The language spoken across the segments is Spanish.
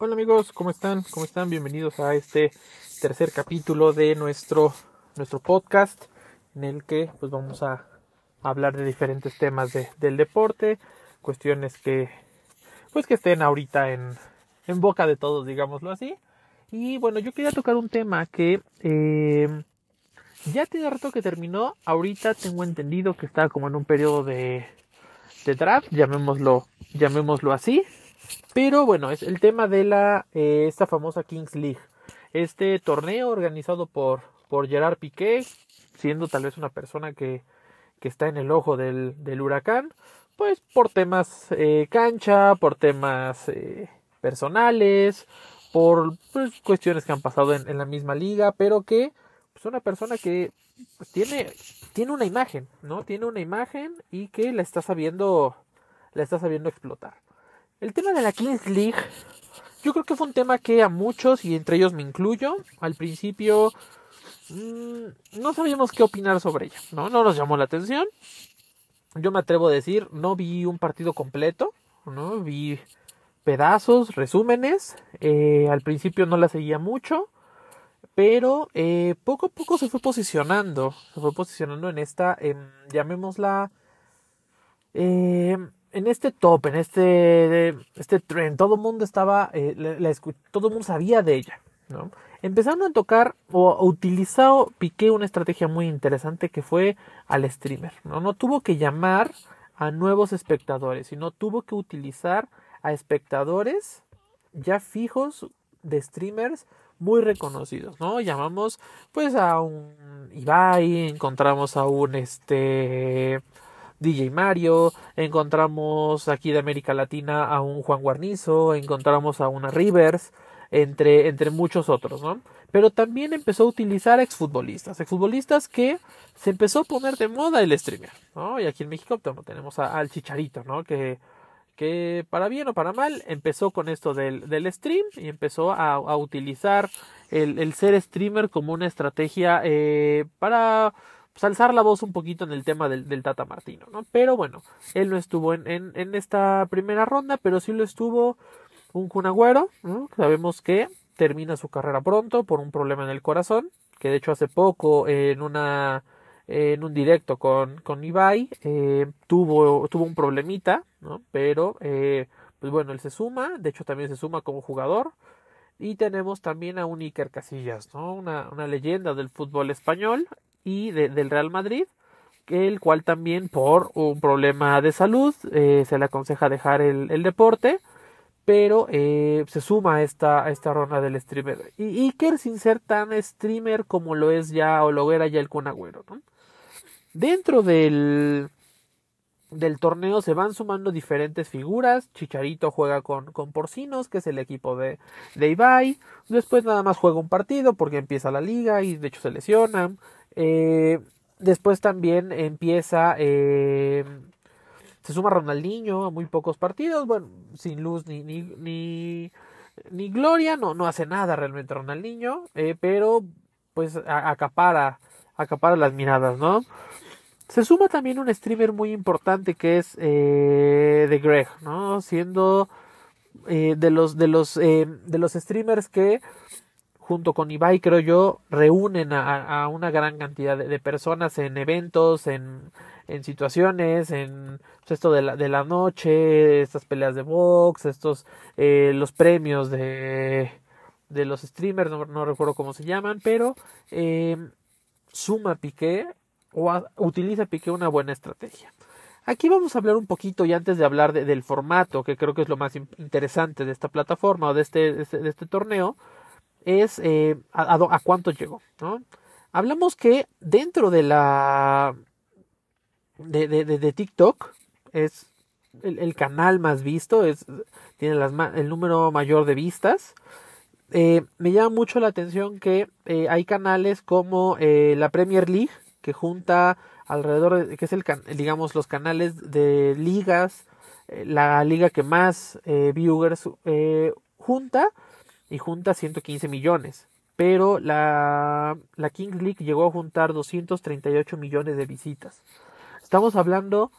Hola amigos, ¿cómo están? ¿Cómo están? Bienvenidos a este tercer capítulo de nuestro, nuestro podcast en el que pues vamos a hablar de diferentes temas de, del deporte, cuestiones que pues que estén ahorita en, en boca de todos, digámoslo así. Y bueno, yo quería tocar un tema que eh, ya tiene rato que terminó, ahorita tengo entendido que está como en un periodo de, de draft, llamémoslo, llamémoslo así. Pero bueno, es el tema de la eh, esta famosa Kings League. Este torneo organizado por, por Gerard Piqué, siendo tal vez una persona que, que está en el ojo del, del huracán, pues por temas eh, cancha, por temas eh, personales, por pues, cuestiones que han pasado en, la misma liga, pero que es pues, una persona que tiene, tiene una imagen, ¿no? Tiene una imagen y que la sabiendo, la está sabiendo explotar. El tema de la Kings League, yo creo que fue un tema que a muchos, y entre ellos me incluyo, al principio mmm, no sabíamos qué opinar sobre ella, ¿no? No nos llamó la atención. Yo me atrevo a decir, no vi un partido completo, ¿no? Vi pedazos, resúmenes. Eh, al principio no la seguía mucho, pero eh, poco a poco se fue posicionando, se fue posicionando en esta, eh, llamémosla, en este top, en este, este tren, todo el mundo estaba, eh, la, la, todo el mundo sabía de ella, ¿no? Empezaron a tocar o utilizado Piqué una estrategia muy interesante que fue al streamer, ¿no? No tuvo que llamar a nuevos espectadores, sino tuvo que utilizar a espectadores ya fijos de streamers muy reconocidos, ¿no? Llamamos pues a un Ibai, encontramos a un este DJ Mario, encontramos aquí de América Latina a un Juan Guarnizo, encontramos a una Rivers, entre, entre muchos otros, ¿no? Pero también empezó a utilizar exfutbolistas, exfutbolistas que se empezó a poner de moda el streamer, ¿no? Y aquí en México tenemos a, al Chicharito, ¿no? Que, que para bien o para mal empezó con esto del, del stream y empezó a, a utilizar el, el, ser streamer como una estrategia eh, para pues, alzar la voz un poquito en el tema del, Tata Martino, ¿no? Pero bueno, él no estuvo en, en, en, esta primera ronda, pero sí lo estuvo un Cunagüero, ¿no? Sabemos que termina su carrera pronto por un problema en el corazón, que de hecho hace poco en una en un directo con, con Ibai eh, tuvo, tuvo un problemita, ¿no? Pero eh, pues bueno, él se suma, de hecho también se suma como jugador. Y tenemos también a un Iker Casillas, ¿no? Una, una leyenda del fútbol español, y de, del Real Madrid, el cual también por un problema de salud eh, se le aconseja dejar el, deporte, pero eh, se suma a esta, esta ronda del streamer. Y Iker sin ser tan streamer como lo es ya o lo era ya el Kun Agüero, ¿no? Dentro del, del torneo se van sumando diferentes figuras. Chicharito juega con, con Porcinos, que es el equipo de, de Ibai. Después nada más juega un partido porque empieza la liga y de hecho se lesionan. Eh, después también empieza, eh, se suma Ronaldinho a muy pocos partidos, bueno, sin luz ni, ni, ni, gloria, no, no hace nada realmente Ronaldinho, eh, pero pues acapara, acapara las miradas, ¿no? Se suma también un streamer muy importante que es eh, The Greg, ¿no? Siendo de los de los de los streamers que junto con Ibai, creo yo, reúnen a, una gran cantidad de, personas en eventos, en, en situaciones, en pues, esto de la, de la noche, estas peleas de box, estos, eh, los premios de, de los streamers, no, no recuerdo cómo se llaman, pero eh, suma Piqué o utiliza Piqué una buena estrategia. Aquí vamos a hablar un poquito y antes de hablar de, del formato, que creo que es lo más interesante de esta plataforma o de este, de este, de este torneo, es eh, a, cuánto llegó, ¿no? Hablamos que dentro de la de, de, TikTok es el, canal más visto, es, tiene el número mayor de vistas. Eh, me llama mucho la atención que eh, hay canales como la Premier League que junta alrededor de, que es el digamos los canales de ligas la liga que más viewers junta y junta 115 millones. Pero la, la Kings League llegó a juntar 238 millones de visitas. Estamos hablando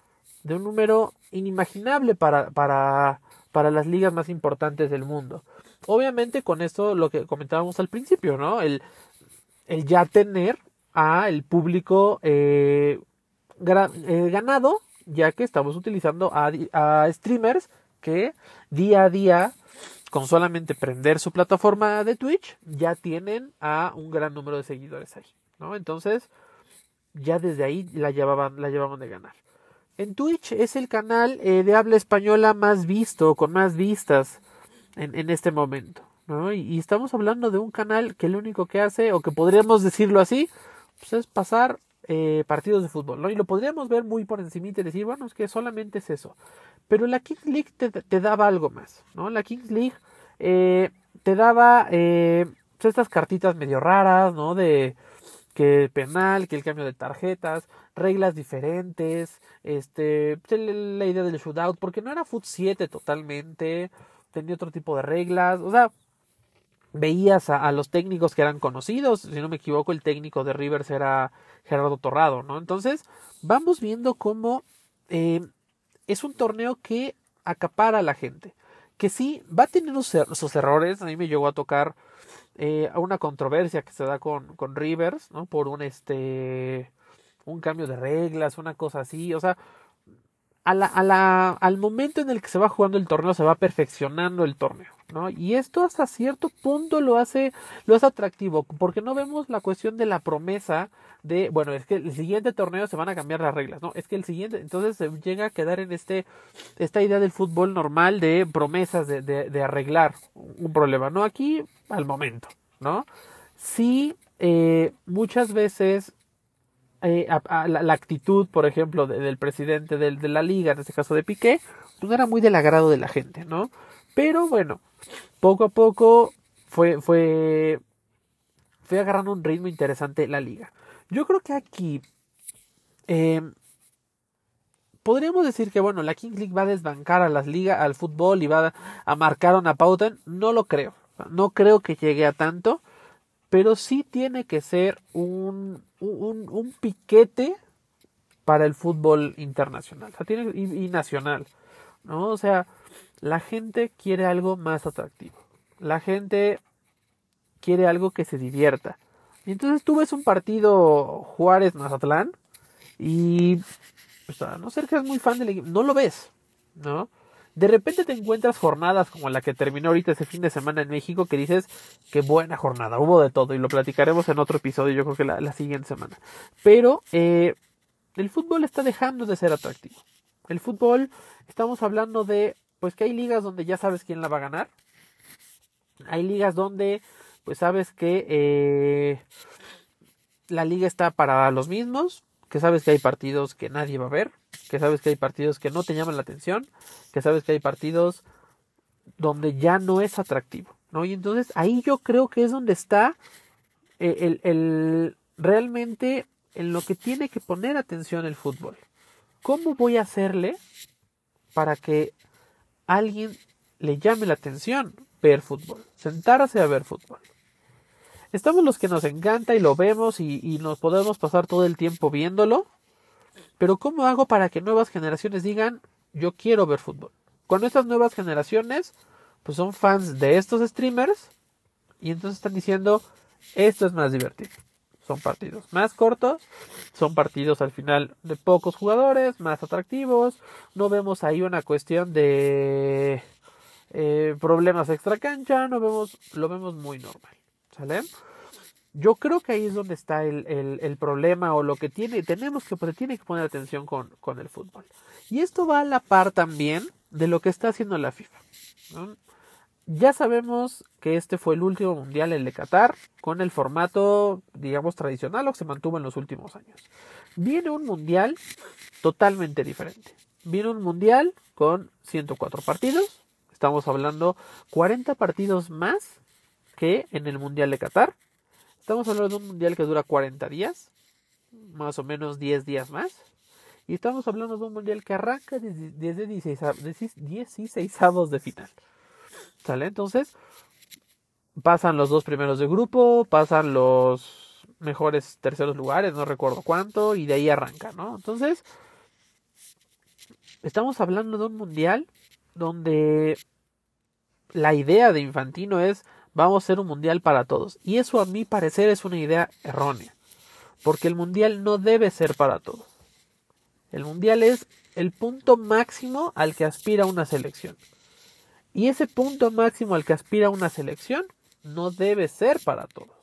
de un número inimaginable para, para, para las ligas más importantes del mundo. Obviamente con esto lo que comentábamos al principio, ¿no? El, el ya tener a el público eh, eh, ganado, ya que estamos utilizando a, a streamers que día a día con solamente prender su plataforma de Twitch ya tienen a un gran número de seguidores ahí, ¿no? Entonces, ya desde ahí la llevaban, la llevaban de ganar. En Twitch es el canal eh, de habla española más visto, con más vistas en, este momento, ¿no? Y, estamos hablando de un canal que lo único que hace, o que podríamos decirlo así, pues es pasar eh, partidos de fútbol, ¿no? Y lo podríamos ver muy por encima y decir, bueno, es que solamente es eso. Pero la Kings League te, daba algo más, ¿no? La Kings League eh, te daba eh, pues estas cartitas medio raras, ¿no? De que el penal, que el cambio de tarjetas, reglas diferentes, este, pues, la idea del shootout, porque no era Foot 7 totalmente, tenía otro tipo de reglas, o sea, veías a, los técnicos que eran conocidos, si no me equivoco, el técnico de Rivers era Gerardo Torrado, ¿no? Entonces, vamos viendo cómo eh, es un torneo que acapara a la gente. Que sí, va a tener sus errores. A mí me llegó a tocar eh, una controversia que se da con, con Rivers, ¿no? Por un este un cambio de reglas, una cosa así. O sea, al momento en el que se va jugando el torneo, se va perfeccionando el torneo. ¿no? Y esto hasta cierto punto lo hace, lo hace atractivo, porque no vemos la cuestión de la promesa de, bueno, es que el siguiente torneo se van a cambiar las reglas, ¿no? Es que el siguiente, entonces se llega a quedar en este, esta idea del fútbol normal de promesas de, de, arreglar un problema, ¿no? Aquí, al momento, ¿no? Sí, eh, muchas veces eh, la, actitud, por ejemplo, del presidente de, la liga, en este caso de Piqué, pues no era muy del agrado de la gente, ¿no? Pero bueno, poco a poco fue, fue, fue agarrando un ritmo interesante la liga. Yo creo que aquí em, podríamos decir que bueno, la King League va a desbancar a las ligas, al fútbol y va a marcar una pauta. No lo creo. No creo que llegue a tanto. Pero sí tiene que ser un, un, un piquete para el fútbol internacional tiene, y, nacional. ¿no? O sea, la gente quiere algo más atractivo. La gente quiere algo que se divierta. Y entonces tú ves un partido Juárez-Mazatlán y no ser que eres muy fan del equipo, no lo ves, ¿no? De repente te encuentras jornadas como la que terminó ahorita ese fin de semana en México que dices, qué buena jornada, hubo de todo y lo platicaremos en otro episodio, yo creo que la, siguiente semana. Pero eh, el fútbol está dejando de ser atractivo. El fútbol, estamos hablando de pues que hay ligas donde ya sabes quién la va a ganar. Hay ligas donde pues sabes que eh, la liga está para los mismos, que sabes que hay partidos que nadie va a ver, que sabes que hay partidos que no te llaman la atención, que sabes que hay partidos donde ya no es atractivo, ¿no? Y entonces ahí yo creo que es donde está eh, el, el realmente en lo que tiene que poner atención el fútbol. ¿Cómo voy a hacerle para que alguien le llame la atención ver fútbol, sentarse a ver fútbol. Estamos los que nos encanta y lo vemos y, nos podemos pasar todo el tiempo viéndolo, pero ¿cómo hago para que nuevas generaciones digan yo quiero ver fútbol? Cuando estas nuevas generaciones pues son fans de estos streamers y entonces están diciendo esto es más divertido. Son partidos más cortos, son partidos al final de pocos jugadores, más atractivos. No vemos ahí una cuestión de eh, problemas extra cancha, no vemos, lo vemos muy normal. ¿Sale? Yo creo que ahí es donde está el, el, problema o lo que tiene, tenemos que, tiene que poner atención con, con, el fútbol. Y esto va a la par también de lo que está haciendo la FIFA. Ya sabemos que este fue el último mundial, el de Qatar, con el formato, digamos, tradicional o que se mantuvo en los últimos años. Viene un mundial totalmente diferente. Viene un mundial con 104 partidos. Estamos hablando 40 partidos más que en el mundial de Qatar. Estamos hablando de un mundial que dura 40 días, más o menos 10 días más. Y estamos hablando de un mundial que arranca desde, 16, 16 de final. ¿Sale? Entonces, pasan los dos primeros de grupo, pasan los mejores terceros lugares, no recuerdo cuánto, y de ahí arranca, ¿no? Entonces, estamos hablando de un mundial donde la idea de Infantino es vamos a ser un mundial para todos. Y eso a mi parecer es una idea errónea, porque el mundial no debe ser para todos. El mundial es el punto máximo al que aspira una selección. Y ese punto máximo al que aspira una selección no debe ser para todos.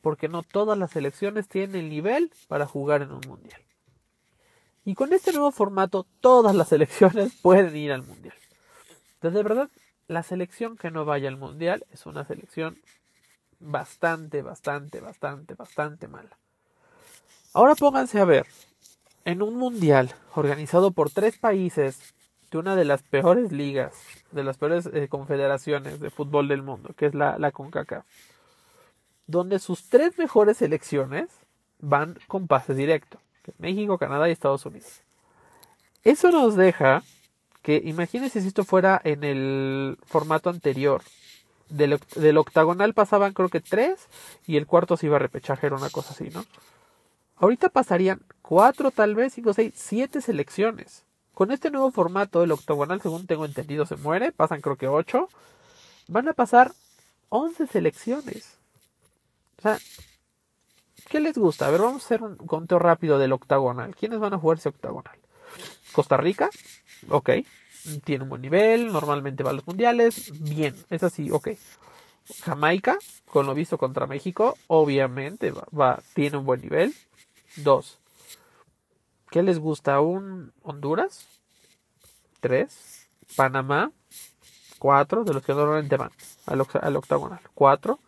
Porque no todas las selecciones tienen el nivel para jugar en un mundial. Y con este nuevo formato, todas las selecciones pueden ir al mundial. Entonces, de verdad, la selección que no vaya al mundial es una selección bastante, bastante, bastante, bastante mala. Ahora pónganse a ver, en un mundial organizado por tres países de una de las peores ligas, de las peores eh, confederaciones de fútbol del mundo, que es la, la CONCACAF, donde sus tres mejores selecciones van con pase directo, México, Canadá y Estados Unidos. Eso nos deja que imagínense si esto fuera en el formato anterior. Del, del, octagonal pasaban creo que tres y el cuarto se iba a repechaje, era una cosa así, ¿no? Ahorita pasarían cuatro, tal vez, cinco, seis, siete selecciones. Con este nuevo formato, el octagonal, según tengo entendido, se muere, pasan creo que ocho. Van a pasar once selecciones. O sea, ¿qué les gusta? A ver, vamos a hacer un conteo rápido del octagonal. ¿Quiénes van a jugar ese octagonal? Costa Rica, ok. Tiene un buen nivel, normalmente va a los mundiales, bien, es así, ok. Jamaica, con lo visto contra México, obviamente va, tiene un buen nivel. Dos. ¿Qué les gusta? ¿Un Honduras? Tres. Panamá. Cuatro, de los que normalmente van al, al octagonal. Cuatro.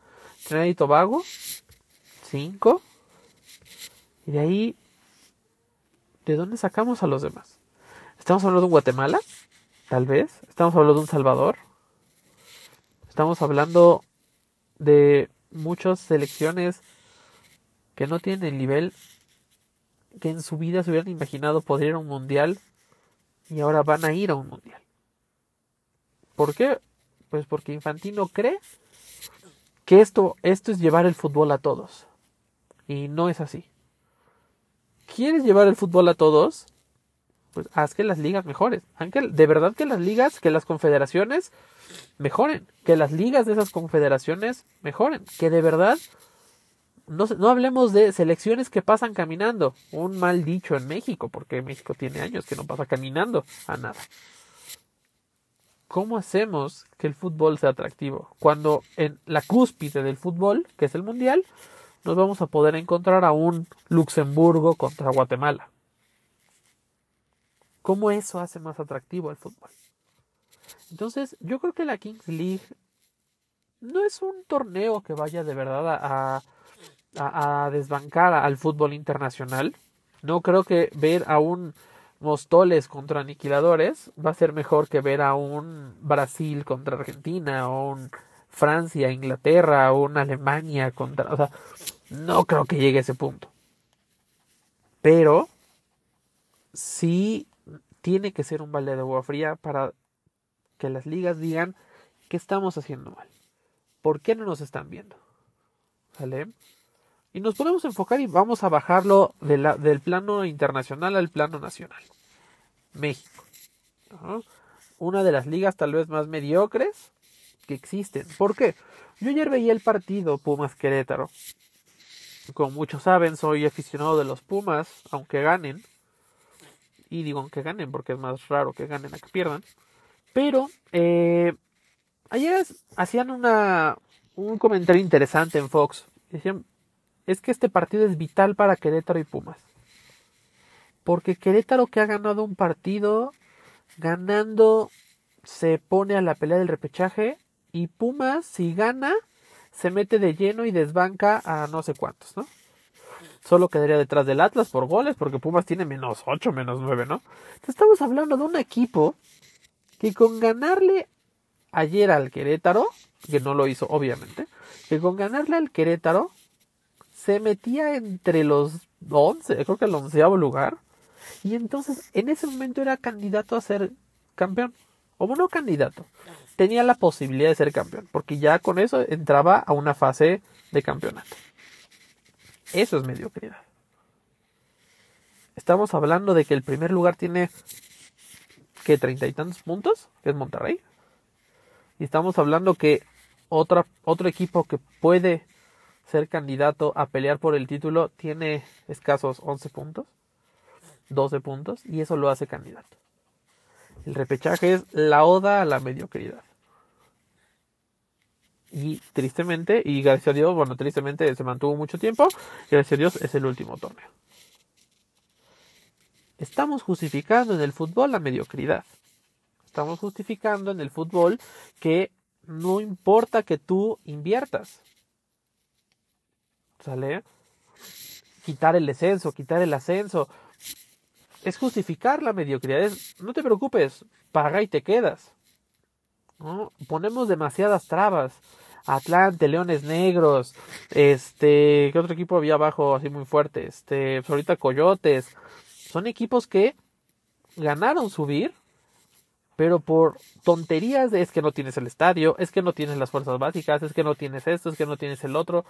Trinidad y Tobago. Cinco. Y de ahí, ¿de dónde sacamos a los demás? ¿Estamos hablando de Guatemala? Tal vez. ¿Estamos hablando de un Salvador? Estamos hablando de muchas selecciones que no tienen el nivel que en su vida se hubieran imaginado poder ir a un mundial y ahora van a ir a un mundial. ¿Por qué? Pues porque Infantino cree que esto, esto es llevar el fútbol a todos. Y no es así. ¿Quieres llevar el fútbol a todos? Pues haz que las ligas mejoren. De verdad que las ligas, que las confederaciones mejoren. Que las ligas de esas confederaciones mejoren. Que de verdad no, no, hablemos de selecciones que pasan caminando. Un mal dicho en México, porque México tiene años que no pasa caminando a nada. ¿Cómo hacemos que el fútbol sea atractivo? Cuando en la cúspide del fútbol, que es el Mundial, nos vamos a poder encontrar a un Luxemburgo contra Guatemala. ¿Cómo eso hace más atractivo el fútbol? Entonces, yo creo que la Kings League no es un torneo que vaya de verdad a, a, a desbancar al fútbol internacional. No creo que ver a un Mostoles contra Aniquiladores va a ser mejor que ver a un Brasil contra Argentina o un Francia, Inglaterra o una Alemania contra... O sea, no creo que llegue a ese punto. Pero sí tiene que ser un balde de agua fría para que las ligas digan qué estamos haciendo mal. ¿Por qué no nos están viendo? ¿Vale? Y nos podemos enfocar y vamos a bajarlo del plano internacional al plano nacional. México. Una de las ligas tal vez más mediocres que existen. ¿Por qué? Yo ayer veía el partido Pumas Querétaro. Como muchos saben, soy aficionado de los Pumas, aunque ganen. Y digo aunque ganen porque es más raro que ganen a que pierdan. Pero eh, ayer hacían una, un comentario interesante en Fox. Decían, es que este partido es vital para Querétaro y Pumas. Porque Querétaro que ha ganado un partido, ganando se pone a la pelea del repechaje y Pumas si gana se mete de lleno y desbanca a no sé cuántos, ¿no? Solo quedaría detrás del Atlas por goles porque Pumas tiene menos 8, menos 9, ¿no? Entonces estamos hablando de un equipo que con ganarle ayer al Querétaro, que no lo hizo obviamente, que con ganarle al Querétaro se metía entre los 11, creo que el onceavo lugar. Y entonces en ese momento era candidato a ser campeón. O no candidato. Tenía la posibilidad de ser campeón. Porque ya con eso entraba a una fase de campeonato. Eso es mediocridad. Estamos hablando de que el primer lugar tiene que treinta y tantos puntos, que es Monterrey. Y estamos hablando que otra, otro equipo que puede ser candidato a pelear por el título tiene escasos 11 puntos, 12 puntos, y eso lo hace candidato. El repechaje es la oda a la mediocridad. Y tristemente, y gracias a Dios, bueno, tristemente se mantuvo mucho tiempo, gracias a Dios es el último torneo. Estamos justificando en el fútbol la mediocridad. Estamos justificando en el fútbol que no importa que tú inviertas. ¿Sale? Quitar el descenso, quitar el ascenso. Es justificar la mediocridad. no te preocupes, paga y te quedas. Ponemos demasiadas trabas. Atlante, Leones Negros, este, ¿qué otro equipo había abajo así muy fuerte? Este, pues ahorita Coyotes. Son equipos que ganaron subir, pero por tonterías es que no tienes el estadio, es que no tienes las fuerzas básicas, es que no tienes esto, es que no tienes el otro.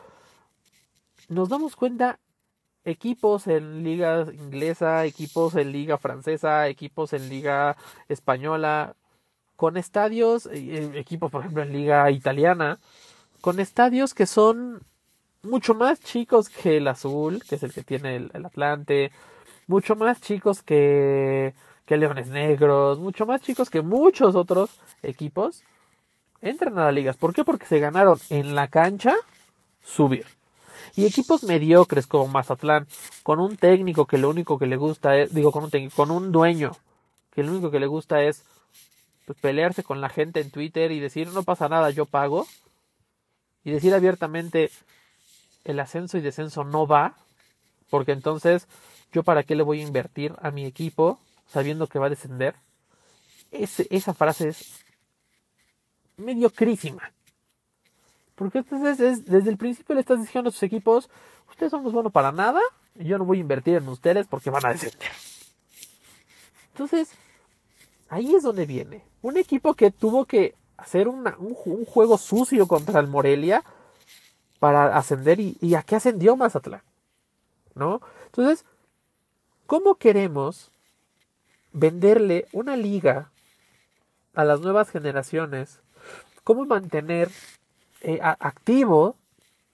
Nos damos cuenta equipos en liga inglesa, equipos en liga francesa, equipos en liga española, con estadios, eh, equipos por ejemplo en liga italiana, con estadios que son mucho más chicos que el azul, que es el que tiene el, Atlante, mucho más chicos que, que Leones Negros, mucho más chicos que muchos otros equipos, entran a las ligas. ¿Por qué? Porque se ganaron en la cancha subir. Y equipos mediocres como Mazatlán, con un técnico que lo único que le gusta es, digo, con un técnico, con un dueño, que lo único que le gusta es pues, pelearse con la gente en Twitter y decir no pasa nada, yo pago. Y decir abiertamente el ascenso y descenso no va, porque entonces yo para qué le voy a invertir a mi equipo sabiendo que va a descender. esa frase es mediocrísima. Porque entonces es, desde el principio le estás diciendo a tus equipos, ustedes son los buenos para nada, y yo no voy a invertir en ustedes porque van a descender. Entonces, ahí es donde viene. Un equipo que tuvo que hacer un, juego sucio contra el Morelia para ascender y, y a qué ascendió Mazatlán. ¿No? Entonces, ¿cómo queremos venderle una liga a las nuevas generaciones? ¿Cómo mantener eh, activo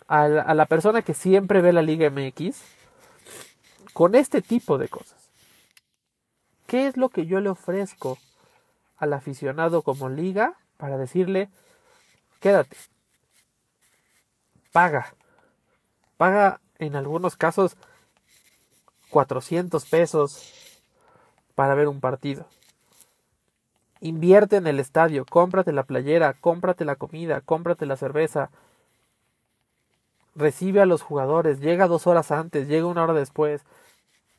a la persona que siempre ve la Liga MX con este tipo de cosas? ¿Qué es lo que yo le ofrezco al aficionado como liga para decirle, quédate, paga, paga en algunos casos 400 pesos para ver un partido. Invierte en el estadio, cómprate la playera, cómprate la comida, cómprate la cerveza. Recibe a los jugadores, llega dos horas antes, llega una hora después.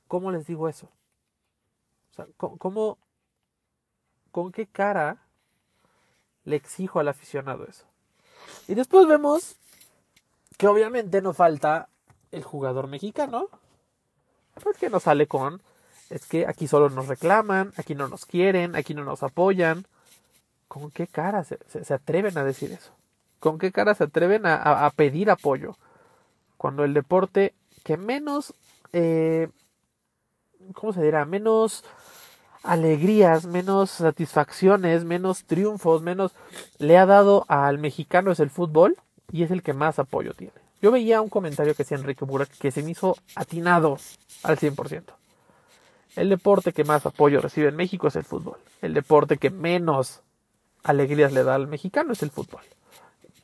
¿Cómo les digo eso? O sea, ¿cómo, con qué cara le exijo al aficionado eso. Y después vemos que obviamente no falta el jugador mexicano, porque no sale con, es que aquí solo nos reclaman, aquí no nos quieren, aquí no nos apoyan. ¿Con qué cara se, atreven a decir eso? ¿Con qué cara se atreven a, pedir apoyo? Cuando el deporte que menos, eh, ¿cómo se dirá? Menos alegrías, menos satisfacciones, menos triunfos, menos le ha dado al mexicano es el fútbol y es el que más apoyo tiene. Yo veía un comentario que hacía Enrique Burak que se me hizo atinado al 100%. El deporte que más apoyo recibe en México es el fútbol. El deporte que menos alegrías le da al mexicano es el fútbol.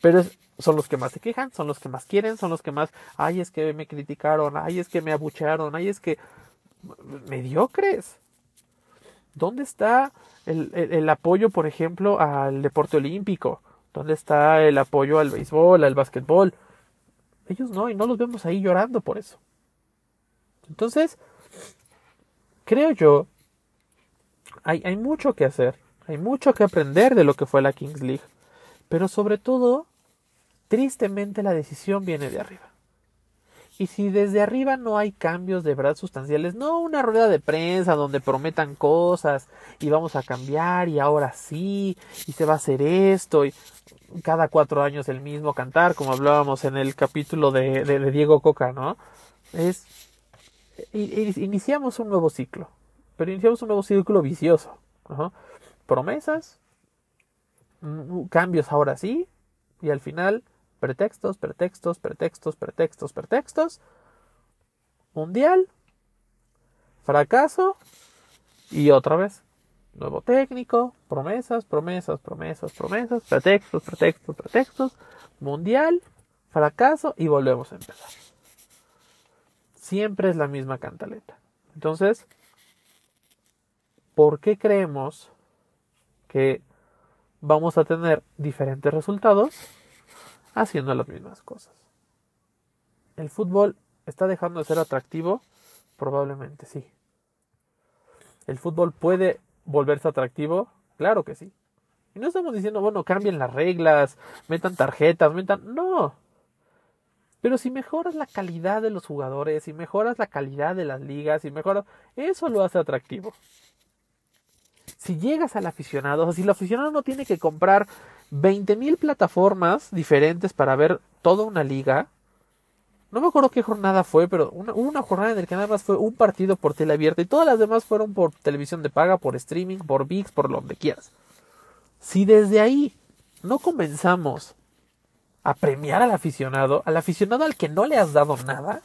Pero son los que más se quejan, son los que más quieren, son los que más, ay, es que me criticaron, ay, es que me abuchearon, ay, es que mediocres. ¿Dónde está el, apoyo, por ejemplo, al deporte olímpico? ¿Dónde está el apoyo al béisbol, al básquetbol? Ellos no, y no los vemos ahí llorando por eso. Entonces, creo yo, hay, hay mucho que hacer, hay mucho que aprender de lo que fue la Kings League, pero sobre todo, tristemente la decisión viene de arriba. Y si desde arriba no hay cambios de verdad sustanciales, no una rueda de prensa donde prometan cosas y vamos a cambiar y ahora sí y se va a hacer esto y cada cuatro años el mismo cantar, como hablábamos en el capítulo de, de, Diego Coca, ¿no? Es iniciamos un nuevo ciclo, pero iniciamos un nuevo ciclo vicioso, promesas, mm, cambios ahora sí, y al final pretextos, pretextos, pretextos, pretextos, pretextos, mundial, fracaso y otra vez, nuevo técnico, promesas, promesas, promesas, promesas, pretextos, pretextos, pretextos, mundial, fracaso y volvemos a empezar. Siempre es la misma cantaleta. Entonces, ¿por qué creemos que vamos a tener diferentes resultados haciendo las mismas cosas? ¿El fútbol está dejando de ser atractivo? Probablemente sí. ¿El fútbol puede volverse atractivo? Claro que sí. Y no estamos diciendo, bueno, cambien las reglas, metan tarjetas, metan... No. Pero si mejoras la calidad de los jugadores, si mejoras la calidad de las ligas, si mejoras, eso lo hace atractivo. Si llegas al aficionado, o sea, si el aficionado no tiene que comprar 20.000 plataformas diferentes para ver toda una liga, no me acuerdo qué jornada fue, pero una, jornada en la que nada más fue un partido por tele abierta y todas las demás fueron por televisión de paga, por streaming, por VIX, por donde quieras. Si desde ahí no comenzamos a premiar al aficionado, al aficionado al que no le has dado nada,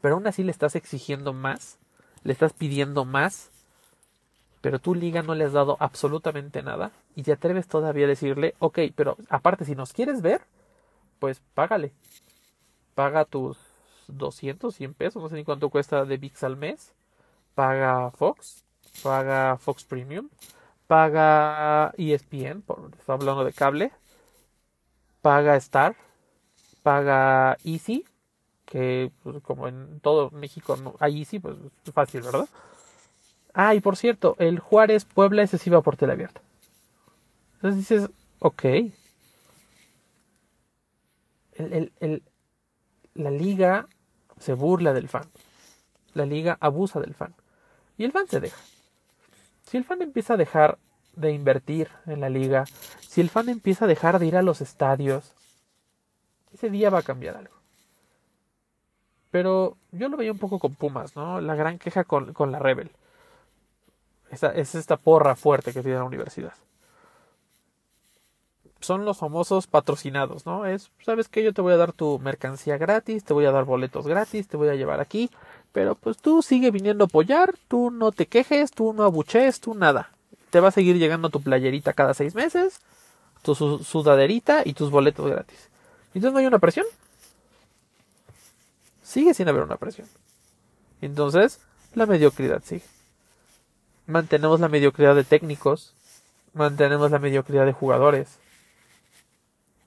pero aún así le estás exigiendo más, le estás pidiendo más, pero tu liga no le has dado absolutamente nada y te atreves todavía a decirle, ok, pero aparte si nos quieres ver, pues págale. Paga tus 200, 100 pesos, no sé ni cuánto cuesta de VIX al mes. Paga Fox, paga Fox Premium, paga ESPN, por, estoy hablando de cable, paga Star, paga Easy, que pues, como en todo México no hay Easy, pues es fácil, ¿verdad? Ah, y por cierto, el Juárez Puebla ese sí va por tele abierta. Entonces dices, ok. El, el, la liga se burla del fan. La liga abusa del fan. Y el fan se deja. Si el fan empieza a dejar de invertir en la liga, si el fan empieza a dejar de ir a los estadios, ese día va a cambiar algo. Pero yo lo veía un poco con Pumas, ¿no? La gran queja con, la Rebel. Esa, es esta porra fuerte que tiene la universidad. Son los famosos patrocinados, ¿no? Es, ¿sabes qué? Yo te voy a dar tu mercancía gratis, te voy a dar boletos gratis, te voy a llevar aquí, pero pues tú sigue viniendo a apoyar, tú no te quejes, tú no abuchees, tú nada te va a seguir llegando tu playerita cada seis meses, tu sudaderita y tus boletos gratis. Entonces no hay una presión. Sigue sin haber una presión. Entonces, la mediocridad sigue. Mantenemos la mediocridad de técnicos, mantenemos la mediocridad de jugadores.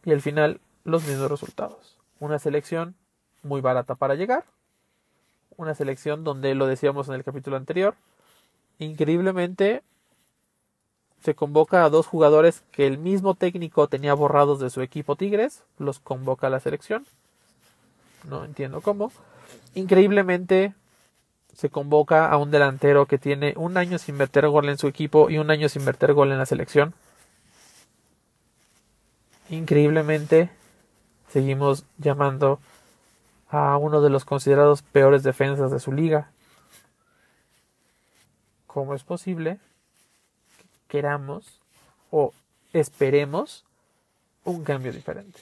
Y al final, los mismos resultados. Una selección muy barata para llegar. Una selección donde lo decíamos en el capítulo anterior. Increíblemente se convoca a dos jugadores que el mismo técnico tenía borrados de su equipo Tigres, los convoca a la selección. No entiendo cómo. Increíblemente se convoca a un delantero que tiene un año sin meter gol en su equipo y un año sin meter gol en la selección. Increíblemente seguimos llamando a uno de los considerados peores defensas de su liga. ¿Cómo es posible queramos o esperemos un cambio diferente.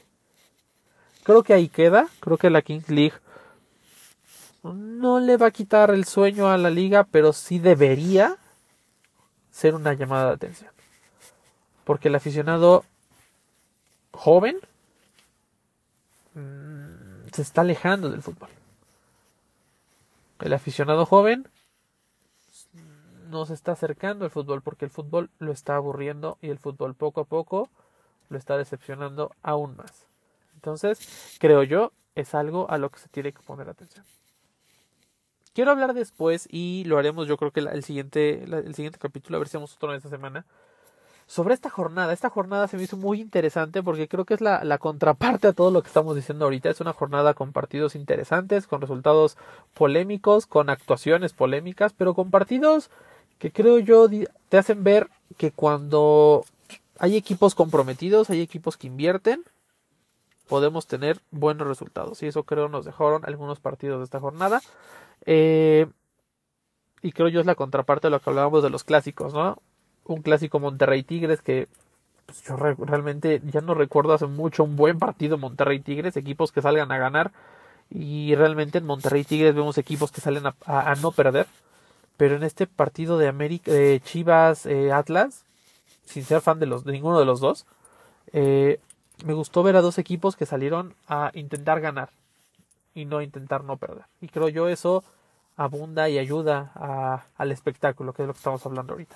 Creo que ahí queda, creo que la Kings League no le va a quitar el sueño a la liga, pero sí debería ser una llamada de atención. Porque el aficionado joven mm, se está alejando del fútbol. El aficionado joven nos está acercando al fútbol porque el fútbol lo está aburriendo y el fútbol poco a poco lo está decepcionando aún más. Entonces, creo yo, es algo a lo que se tiene que poner atención. Quiero hablar después y lo haremos yo creo que el siguiente, el siguiente capítulo, a ver si hacemos otro en esta semana, sobre esta jornada. Esta jornada se me hizo muy interesante porque creo que es la, la, contraparte a todo lo que estamos diciendo ahorita. Es una jornada con partidos interesantes, con resultados polémicos, con actuaciones polémicas, pero con partidos que creo yo te hacen ver que cuando hay equipos comprometidos, hay equipos que invierten, podemos tener buenos resultados. Y eso creo nos dejaron algunos partidos de esta jornada. Eh, y creo yo es la contraparte de lo que hablábamos de los clásicos, ¿no? un clásico Monterrey Tigres que pues, yo realmente ya no recuerdo hace mucho un buen partido Monterrey Tigres, equipos que salgan a ganar y realmente en Monterrey Tigres vemos equipos que salen a, no perder, pero en este partido de América, de Chivas eh, Atlas, sin ser fan de los de ninguno de los dos, eh, me gustó ver a dos equipos que salieron a intentar ganar y no intentar no perder. Y creo yo eso abunda y ayuda al espectáculo, que es lo que estamos hablando ahorita.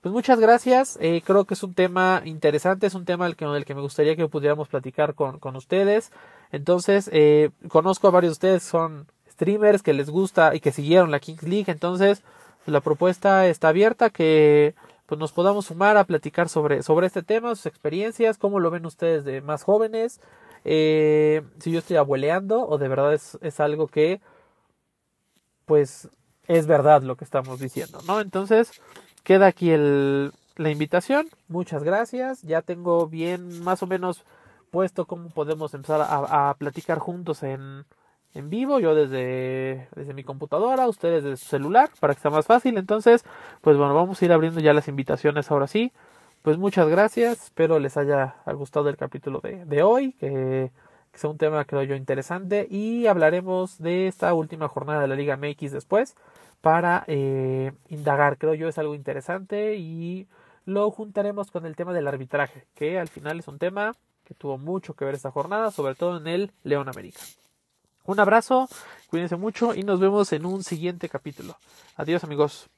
Pues muchas gracias. Eh, creo que es un tema interesante, es un tema del que, del que me gustaría que pudiéramos platicar con, con ustedes. Entonces, eh, conozco a varios de ustedes, son streamers que les gusta y que siguieron la Kings League. Entonces, la propuesta está abierta, que pues nos podamos sumar a platicar sobre, sobre este tema, sus experiencias, cómo lo ven ustedes de más jóvenes, eh, si yo estoy abueleando o de verdad es, es algo que pues es verdad lo que estamos diciendo, ¿no? Entonces, queda aquí el, la invitación. Muchas gracias. Ya tengo bien más o menos puesto cómo podemos empezar a, platicar juntos en, en vivo. Yo desde, desde mi computadora, ustedes desde su celular, para que sea más fácil. Entonces, pues bueno, vamos a ir abriendo ya las invitaciones ahora sí. Pues muchas gracias. Espero les haya gustado el capítulo de, de hoy. Que sea un tema creo yo interesante y hablaremos de esta última jornada de la Liga MX después para eh, indagar, creo yo es algo interesante y lo juntaremos con el tema del arbitraje, que al final es un tema que tuvo mucho que ver esta jornada, sobre todo en el León América. Un abrazo, cuídense mucho y nos vemos en un siguiente capítulo. Adiós amigos.